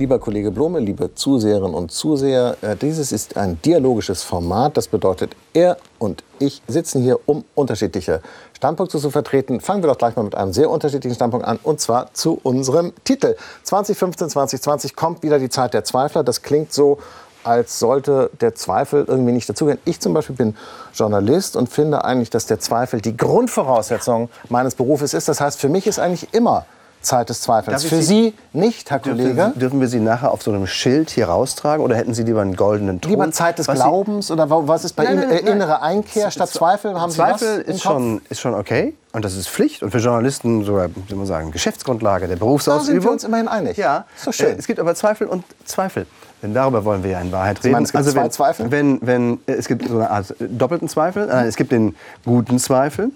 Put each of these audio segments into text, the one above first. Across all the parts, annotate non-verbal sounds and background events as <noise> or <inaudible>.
Lieber Kollege Blome, liebe Zuseherinnen und Zuseher, äh, dieses ist ein dialogisches Format. Das bedeutet, er und ich sitzen hier, um unterschiedliche Standpunkte zu vertreten. Fangen wir doch gleich mal mit einem sehr unterschiedlichen Standpunkt an, und zwar zu unserem Titel. 2015, 2020 kommt wieder die Zeit der Zweifler. Das klingt so, als sollte der Zweifel irgendwie nicht dazugehören. Ich zum Beispiel bin Journalist und finde eigentlich, dass der Zweifel die Grundvoraussetzung meines Berufes ist. Das heißt, für mich ist eigentlich immer Zeit des Zweifels. Für Sie, nicht, Herr Kollege? Dürfen, wir Sie nachher auf so einem Schild hier raustragen oder hätten Sie lieber einen goldenen Ton? Lieber Zeit des was Glaubens Sie, oder was ist bei nein, Ihnen nein, nein, innere Einkehr statt Zweifel? Haben Zweifel Sie ist, schon, ist schon okay und das ist Pflicht und für Journalisten sogar, wie man sagen, Geschäftsgrundlage der Berufsausübung. Da sind wir uns immerhin einig. Ja, doch schön. Äh, es gibt aber Zweifel und Zweifel. Denn darüber wollen wir ja in Wahrheit reden. Meinen, es gibt also wenn, zwei Zweifel? Wenn, wenn, es gibt so eine Art doppelten Zweifel. Äh, es gibt den guten Zweifel,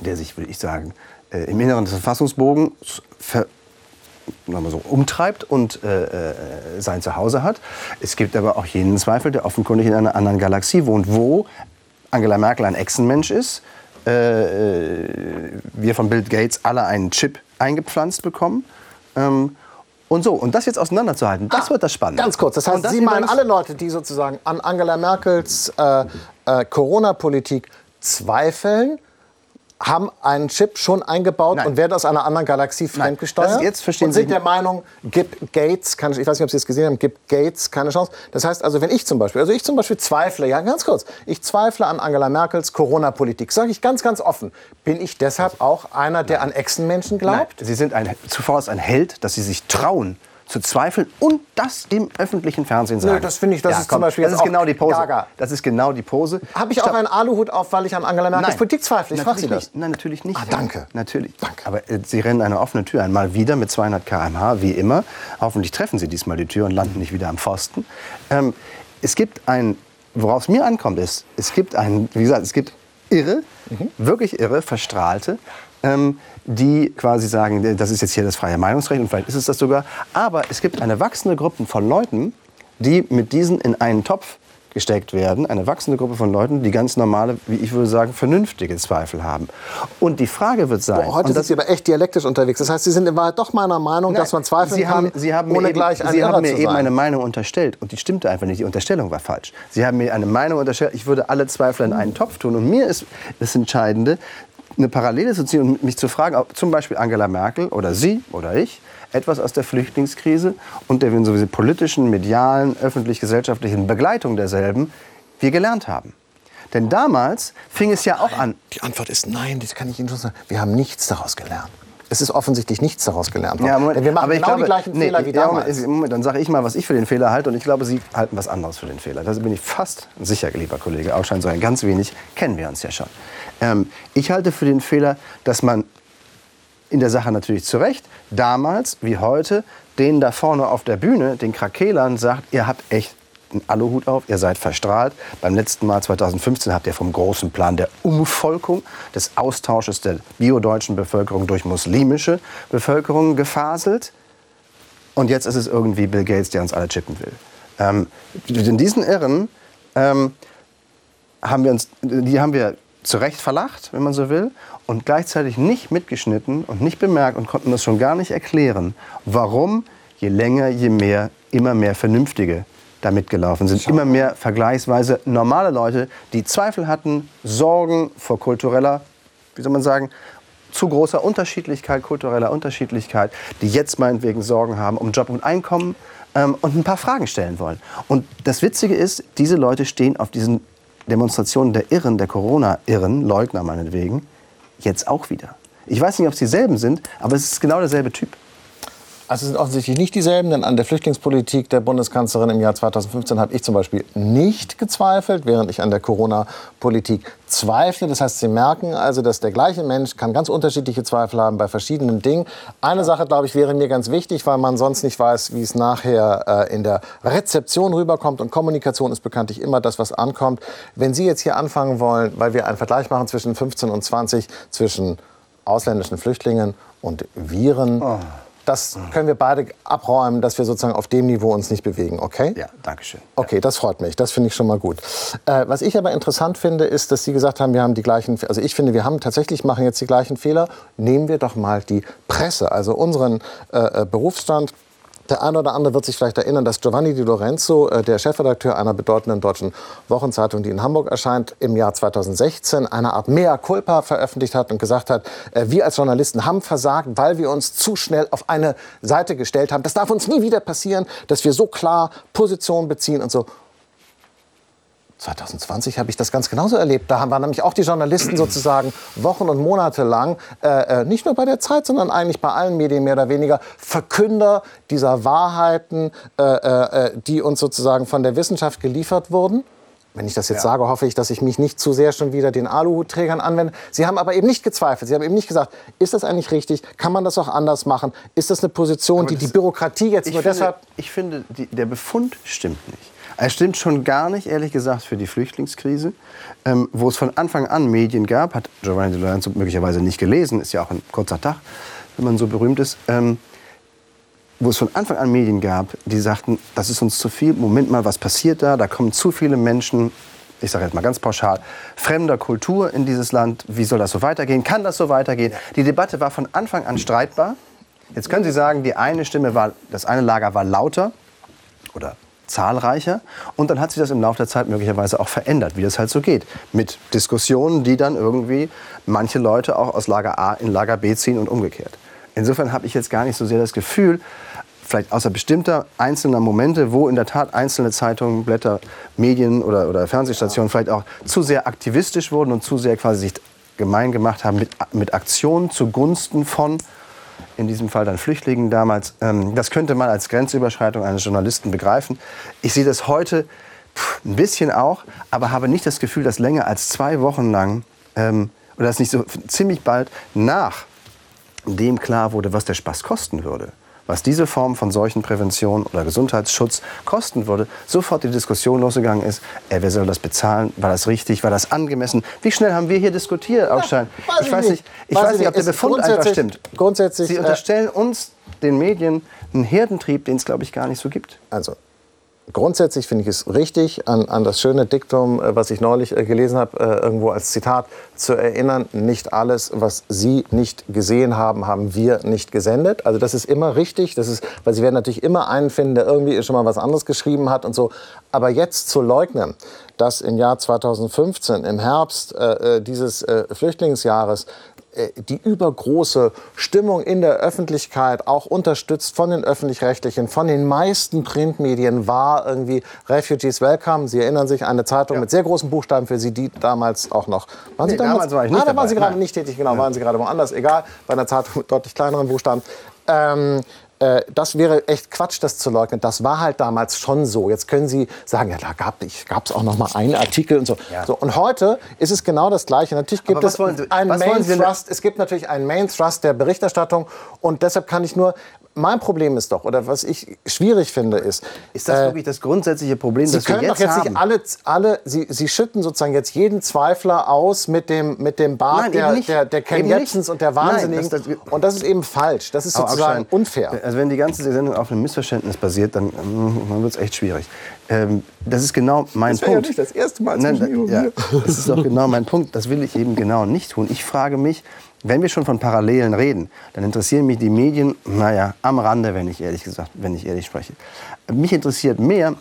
der sich, würde ich sagen, äh, im Inneren des Verfassungsbogens ver so, umtreibt und äh, äh, sein Zuhause hat. Es gibt aber auch jenen Zweifel, der offenkundig in einer anderen Galaxie wohnt, wo Angela Merkel ein Echsenmensch ist, äh, äh wir von Bill Gates alle einen Chip eingepflanzt bekommen. Ähm, und so, und das jetzt auseinanderzuhalten, das ah, wird das Spannende. Ganz kurz, das heißt, das Sie meinen alle Leute, die sozusagen an Angela Merkels äh, äh, Corona-Politik zweifeln, haben einen Chip schon eingebaut Nein. und werden aus einer anderen Galaxie fremdgesteuert. jetzt verstehen und sind der Meinung, gibt Gates keine, ich weiß nicht, ob Sie es gesehen haben, gibt Gates keine Chance. Das heißt also, wenn ich zum Beispiel, also ich zum Beispiel zweifle, ja ganz kurz, ich zweifle an Angela Merkels Corona-Politik, sage ich ganz, ganz offen, bin ich deshalb auch einer, der an Echsenmenschen glaubt? Nein. Sie sind ein, zuvor ein Held, dass Sie sich trauen, zu zweifeln und das dem öffentlichen Fernsehen sagen. Nö, das finde ich, das ja, ist komm, zum Beispiel das ist genau die Pose. Gaga. Das ist genau die Pose. Habe ich auch einen Aluhut auf, weil ich an Angela Merkels Politik zweifle? Ich frage Sie das. Nein, natürlich nicht. Ah, danke. Natürlich. Danke. Aber äh, Sie rennen eine offene Tür einmal wieder mit 200 km/h, wie immer. Hoffentlich treffen Sie diesmal die Tür und landen nicht wieder am Pfosten. Ähm, es gibt ein, worauf es mir ankommt, ist, es gibt ein, wie gesagt, es gibt irre, mhm. wirklich irre, verstrahlte, ähm, die quasi sagen, das ist jetzt hier das freie Meinungsrecht und vielleicht ist es das sogar. Aber es gibt eine wachsende Gruppe von Leuten, die mit diesen in einen Topf gesteckt werden, eine wachsende Gruppe von Leuten, die ganz normale, wie ich würde sagen, vernünftige Zweifel haben. Und die Frage wird sein... Boah, heute sind Sie aber echt dialektisch unterwegs. Das heißt, Sie sind in Wahrheit doch meiner Meinung, Nein, dass man zweifeln Sie haben, kann, Sie haben ohne eben, gleich ein Sie haben mir eben eine Meinung unterstellt und die stimmte einfach nicht. Die Unterstellung war falsch. Sie haben mir eine Meinung unterstellt, ich würde alle Zweifel in einen Topf tun. Und mir ist das Entscheidende, eine Parallele zu ziehen und mich zu fragen, ob zum Beispiel Angela Merkel oder Sie oder ich etwas aus der Flüchtlingskrise und der sowieso politischen, medialen, öffentlich-gesellschaftlichen Begleitung derselben wir gelernt haben. Denn damals fing es ja auch an. Die Antwort ist nein, das kann ich Ihnen schon sagen. Wir haben nichts daraus gelernt. Es ist offensichtlich nichts daraus gelernt worden. Ja, Moment, Denn wir machen genau glaube, die gleichen nee, Fehler wie damals. Ja, Moment, dann sage ich mal, was ich für den Fehler halte. Und ich glaube, Sie halten was anderes für den Fehler. Da bin ich fast sicher, lieber Kollege. Auch schon so ein ganz wenig kennen wir uns ja schon. Ähm, ich halte für den Fehler, dass man in der Sache natürlich zu Recht, damals wie heute, denen da vorne auf der Bühne, den Krakelern, sagt, ihr habt echt einen Aluhut auf, ihr seid verstrahlt. Beim letzten Mal 2015 habt ihr vom großen Plan der Umvolkung, des Austausches der biodeutschen Bevölkerung durch muslimische Bevölkerung gefaselt. Und jetzt ist es irgendwie Bill Gates, der uns alle chippen will. Ähm, in diesen Irren ähm, haben wir uns, die haben wir zu Recht verlacht, wenn man so will, und gleichzeitig nicht mitgeschnitten und nicht bemerkt und konnten das schon gar nicht erklären, warum je länger, je mehr, immer mehr Vernünftige da mitgelaufen sind. Immer mehr vergleichsweise normale Leute, die Zweifel hatten, Sorgen vor kultureller, wie soll man sagen, zu großer Unterschiedlichkeit, kultureller Unterschiedlichkeit, die jetzt meinetwegen Sorgen haben um Job und Einkommen ähm, und ein paar Fragen stellen wollen. Und das Witzige ist, diese Leute stehen auf diesen Demonstrationen der Irren, der Corona-Irren, Leugner meinetwegen, jetzt auch wieder. Ich weiß nicht, ob es dieselben sind, aber es ist genau derselbe Typ. Also es sind offensichtlich nicht dieselben, denn an der Flüchtlingspolitik der Bundeskanzlerin im Jahr 2015 habe ich zum Beispiel nicht gezweifelt, während ich an der Corona-Politik zweifle. Das heißt, Sie merken also, dass der gleiche Mensch kann ganz unterschiedliche Zweifel haben bei verschiedenen Dingen. Eine Sache, glaube ich, wäre mir ganz wichtig, weil man sonst nicht weiß, wie es nachher äh, in der Rezeption rüberkommt. Und Kommunikation ist bekanntlich immer das, was ankommt. Wenn Sie jetzt hier anfangen wollen, weil wir einen Vergleich machen zwischen 15 und 20, zwischen ausländischen Flüchtlingen und Viren. Oh das können wir beide abräumen, dass wir sozusagen auf dem Niveau uns nicht bewegen, okay? Ja, danke schön. Okay, das freut mich. Das finde ich schon mal gut. Äh, was ich aber interessant finde, ist, dass Sie gesagt haben, wir haben die gleichen, also ich finde, wir haben tatsächlich machen jetzt die gleichen Fehler. Nehmen wir doch mal die Presse, also unseren äh, äh Berufsstand Der eine oder andere wird sich vielleicht erinnern, dass Giovanni Di Lorenzo, äh, der Chefredakteur einer bedeutenden deutschen Wochenzeitung, die in Hamburg erscheint, im Jahr 2016 eine Art Mea culpa veröffentlicht hat und gesagt hat, äh, wir als Journalisten haben versagt, weil wir uns zu schnell auf eine Seite gestellt haben. Das darf uns nie wieder passieren, dass wir so klar Position beziehen und so. 2020 habe ich das ganz genauso erlebt. Da waren nämlich auch die Journalisten sozusagen Wochen und Monate lang, äh, äh, nicht nur bei der Zeit, sondern eigentlich bei allen Medien mehr oder weniger, Verkünder dieser Wahrheiten, äh, äh, die uns sozusagen von der Wissenschaft geliefert wurden. Wenn ich das jetzt ja. sage, hoffe ich, dass ich mich nicht zu sehr schon wieder den Aluhutträgern anwende. Sie haben aber eben nicht gezweifelt. Sie haben eben nicht gesagt, ist das eigentlich richtig? Kann man das auch anders machen? Ist das eine Position, aber die die Bürokratie jetzt nur finde, deshalb... Ich finde, die, der Befund stimmt nicht. Er stimmt schon gar nicht, ehrlich gesagt, für die Flüchtlingskrise, ähm, wo es von Anfang an Medien gab, hat Giovanni Lorenzo möglicherweise nicht gelesen, ist ja auch ein kurzer Tag, wenn man so berühmt ist, ähm, wo es von Anfang an Medien gab, die sagten, das ist uns zu viel, Moment mal, was passiert da? Da kommen zu viele Menschen, ich sage jetzt mal ganz pauschal, fremder Kultur in dieses Land. Wie soll das so weitergehen? Kann das so weitergehen? Die Debatte war von Anfang an streitbar. Jetzt können Sie sagen, die eine Stimme war, das eine Lager war lauter oder zahlreicher. Und dann hat sich das im Laufe der Zeit möglicherweise auch verändert, wie das halt so geht. Mit Diskussionen, die dann irgendwie manche Leute auch aus Lager A in Lager B ziehen und umgekehrt. Insofern habe ich jetzt gar nicht so sehr das Gefühl, vielleicht außer bestimmter einzelner Momente, wo in der Tat einzelne Zeitungen, Blätter, Medien oder, oder Fernsehstationen vielleicht auch zu sehr aktivistisch wurden und zu sehr quasi sich gemein gemacht haben mit, mit Aktionen zugunsten von in diesem Fall dann Flüchtlingen damals. Ähm, das könnte man als Grenzüberschreitung eines Journalisten begreifen. Ich sehe das heute ein bisschen auch, aber habe nicht das Gefühl, dass länger als zwei Wochen lang ähm, oder dass nicht so ziemlich bald nach dem klar wurde, was der Spaß kosten würde was diese Form von Seuchenprävention oder Gesundheitsschutz kosten würde, sofort die Diskussion losgegangen ist, äh, wer soll das bezahlen, war das richtig, war das angemessen? Wie schnell haben wir hier diskutiert, Augstein? Ja, ich, weiß nicht, ich weiß nicht, ob der Befund einfach stimmt. Grundsätzlich, Sie unterstellen uns, den Medien, einen Herdentrieb, den es, glaube ich, gar nicht so gibt. Also, grundsätzlich finde ich es richtig, an, an das schöne Diktum, äh, was ich neulich äh, gelesen habe, äh, irgendwo als Zitat zu erinnern, nicht alles, was Sie nicht gesehen haben, haben wir nicht gesendet. Also das ist immer richtig, das ist, weil Sie werden natürlich immer einen finden, der irgendwie schon mal was anderes geschrieben hat und so. Aber jetzt zu leugnen, dass im Jahr 2015, im Herbst äh, dieses äh, Flüchtlingsjahres, die übergroße Stimmung in der Öffentlichkeit, auch unterstützt von den öffentlich-rechtlichen, von den meisten Printmedien, war irgendwie Refugees Welcome. Sie erinnern sich, eine Zeitung ja. mit sehr großen Buchstaben für Sie, die damals auch noch. Waren Sie nee, damals? damals war ich nicht ah, da waren Sie gerade nicht tätig, genau, ja. waren Sie gerade woanders, egal, bei einer Zeitung mit deutlich kleineren Buchstaben. Ähm, äh, das wäre echt Quatsch, das zu leugnen. Das war halt damals schon so. Jetzt können Sie sagen, ja, da gab es auch noch mal einen Artikel und so. Ja. so. Und heute ist es genau das Gleiche. Natürlich gibt es einen Main Thrust. Es gibt natürlich einen Main Thrust der Berichterstattung und deshalb kann ich nur mein Problem ist doch, oder was ich schwierig finde, ist. Ist das äh, wirklich das grundsätzliche Problem, Sie das wir jetzt doch jetzt haben? Nicht alle, alle Sie, Sie schütten sozusagen jetzt jeden Zweifler aus mit dem, mit dem Bart Nein, der, der, der Ken Jebsens und der Wahnsinnigen. Nein, das, das, und das ist eben falsch. Das ist sozusagen unfair. Also wenn die ganze Sendung auf einem Missverständnis basiert, dann, dann wird es echt schwierig. Ähm, das ist genau mein das Punkt. Ja nicht das erste Mal Nein, ja, Das ist doch genau mein Punkt. Das will ich eben genau nicht tun. Ich frage mich, wenn wir schon von Parallelen reden, dann interessieren mich die Medien, naja, am Rande, wenn ich ehrlich gesagt, wenn ich ehrlich spreche. Mich interessiert mehr,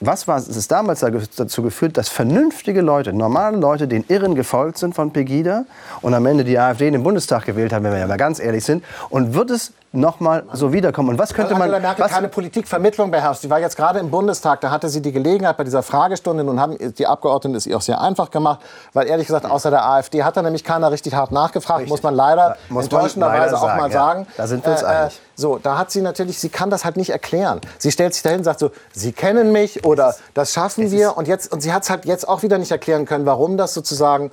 was war es damals dazu geführt, dass vernünftige Leute, normale Leute, den Irren gefolgt sind von Pegida und am Ende die AfD in den Bundestag gewählt haben, wenn wir ja mal ganz ehrlich sind? Und wird es noch mal so wiederkommen. Und was könnte man... Angela Merkel was, keine Politikvermittlung beherrscht. Sie war jetzt gerade im Bundestag, da hatte sie die Gelegenheit bei dieser Fragestunde und haben die Abgeordneten es ihr auch sehr einfach gemacht, weil ehrlich gesagt außer der AfD hat da nämlich keiner richtig hart nachgefragt, richtig. muss man leider muss enttäuschenderweise auch mal sagen. Ja. Da sind wir uns äh, äh, einig. So, da hat sie natürlich, sie kann das halt nicht erklären. Sie stellt sich dahin und sagt so, Sie kennen mich oder das schaffen wir und jetzt und sie hat es halt jetzt auch wieder nicht erklären können, warum das sozusagen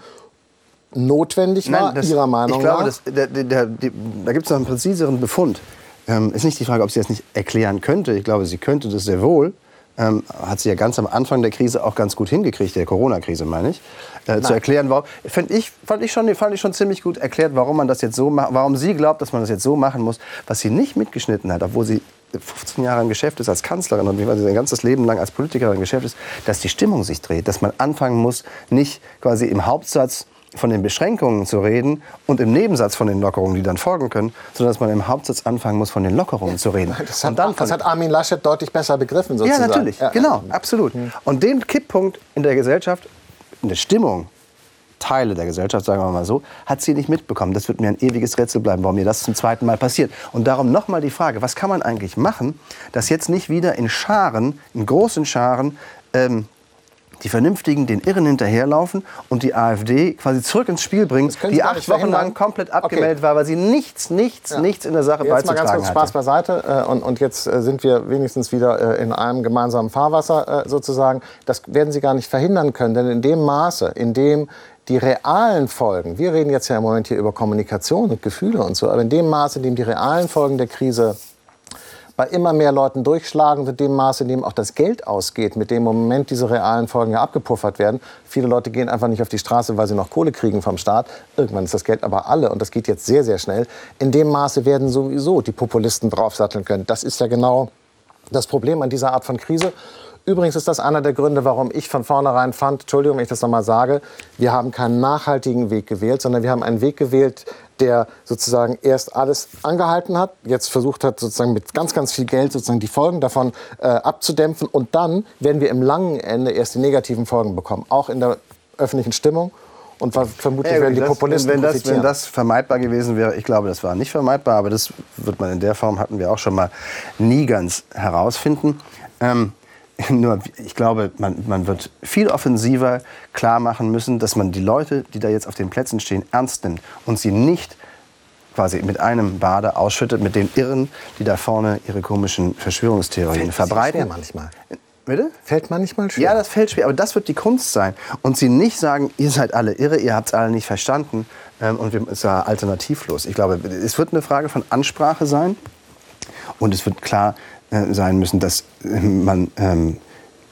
notwendig war, Nein, das, Ihrer Meinung ich glaube, nach? Das, der, der, der, da gibt es noch einen präziseren Befund. Ähm, ist nicht die Frage, ob sie das nicht erklären könnte. Ich glaube, sie könnte das sehr wohl. Ähm, hat sie ja ganz am Anfang der Krise auch ganz gut hingekriegt, der Corona-Krise meine ich, äh, zu erklären, warum. Fand ich, fand, ich schon, fand ich schon ziemlich gut erklärt, warum man das jetzt so macht, warum sie glaubt, dass man das jetzt so machen muss. Was sie nicht mitgeschnitten hat, obwohl sie 15 Jahre im Geschäft ist als Kanzlerin und wie man sein ganzes Leben lang als Politikerin im Geschäft ist, dass die Stimmung sich dreht, dass man anfangen muss, nicht quasi im Hauptsatz von den Beschränkungen zu reden und im Nebensatz von den Lockerungen, die dann folgen können, sondern dass man im Hauptsatz anfangen muss, von den Lockerungen zu reden. Das hat, dann das hat Armin Laschet deutlich besser begriffen, sozusagen. Ja, natürlich, ja. genau, absolut. Hm. Und den Kipppunkt in der Gesellschaft, in der Stimmung, Teile der Gesellschaft, sagen wir mal so, hat sie nicht mitbekommen. Das wird mir ein ewiges Rätsel bleiben, warum mir das zum zweiten Mal passiert. Und darum nochmal die Frage, was kann man eigentlich machen, dass jetzt nicht wieder in Scharen, in großen Scharen, ähm, die Vernünftigen den Irren hinterherlaufen und die AfD quasi zurück ins Spiel bringen, die acht Wochen lang komplett abgemeldet okay. war, weil sie nichts, nichts, ja. nichts in der Sache jetzt beizutragen mal ganz kurz Spaß beiseite äh, und, und jetzt äh, sind wir wenigstens wieder äh, in einem gemeinsamen Fahrwasser sozusagen. Das werden Sie gar nicht verhindern können, denn in dem Maße, in dem die realen Folgen, wir reden jetzt ja im Moment hier über Kommunikation und Gefühle und so, aber in dem Maße, in dem die realen Folgen der Krise bei immer mehr Leuten durchschlagen in dem Maße, in dem auch das Geld ausgeht, mit dem im Moment diese realen Folgen ja abgepuffert werden. Viele Leute gehen einfach nicht auf die Straße, weil sie noch Kohle kriegen vom Staat. Irgendwann ist das Geld aber alle und das geht jetzt sehr, sehr schnell. In dem Maße werden sowieso die Populisten draufsatteln können. Das ist ja genau das Problem an dieser Art von Krise. Übrigens ist das einer der Gründe, warum ich von vornherein fand, Entschuldigung, wenn ich das nochmal sage, wir haben keinen nachhaltigen Weg gewählt, sondern wir haben einen Weg gewählt, der sozusagen erst alles angehalten hat, jetzt versucht hat, sozusagen mit ganz, ganz viel Geld sozusagen die Folgen davon äh, abzudämpfen. Und dann werden wir im langen Ende erst die negativen Folgen bekommen, auch in der öffentlichen Stimmung. Und vermutlich ja, werden die Populisten wenn das, wenn das vermeidbar gewesen wäre, ich glaube, das war nicht vermeidbar, aber das wird man in der Form, hatten wir auch schon mal, nie ganz herausfinden. Ähm, <laughs> Nur, ich glaube, man, man wird viel offensiver klar machen müssen, dass man die Leute, die da jetzt auf den Plätzen stehen, ernst nimmt und sie nicht quasi mit einem Bade ausschüttet, mit den Irren, die da vorne ihre komischen Verschwörungstheorien fällt verbreiten. Schwer manchmal. Bitte? Fällt manchmal schwer. Ja, das fällt schwer, aber das wird die Kunst sein. Und sie nicht sagen, ihr seid alle irre, ihr habt es alle nicht verstanden ähm, und es ist ja alternativlos. Ich glaube, es wird eine Frage von Ansprache sein und es wird klar sein müssen, dass äh, man ähm,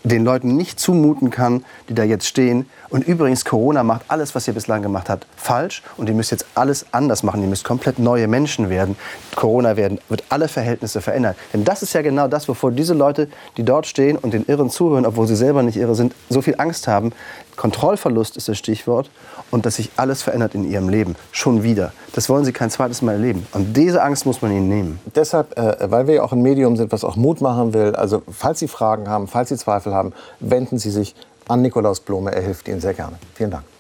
den Leuten nicht zumuten kann, die da jetzt stehen. Und übrigens, Corona macht alles, was ihr bislang gemacht habt, falsch. Und ihr müsst jetzt alles anders machen. Ihr müsst komplett neue Menschen werden. Corona werden, wird alle Verhältnisse verändern. Denn das ist ja genau das, wovor diese Leute, die dort stehen und den Irren zuhören, obwohl sie selber nicht irre sind, so viel Angst haben. Kontrollverlust ist das Stichwort. Und dass sich alles verändert in ihrem Leben. Schon wieder. Das wollen sie kein zweites Mal erleben. Und diese Angst muss man ihnen nehmen. Deshalb, äh, weil wir ja auch ein Medium sind, was auch Mut machen will, also falls Sie Fragen haben, falls Sie Zweifel haben, wenden Sie sich an Nikolaus Blome. Er hilft Ihnen sehr gerne. Vielen Dank.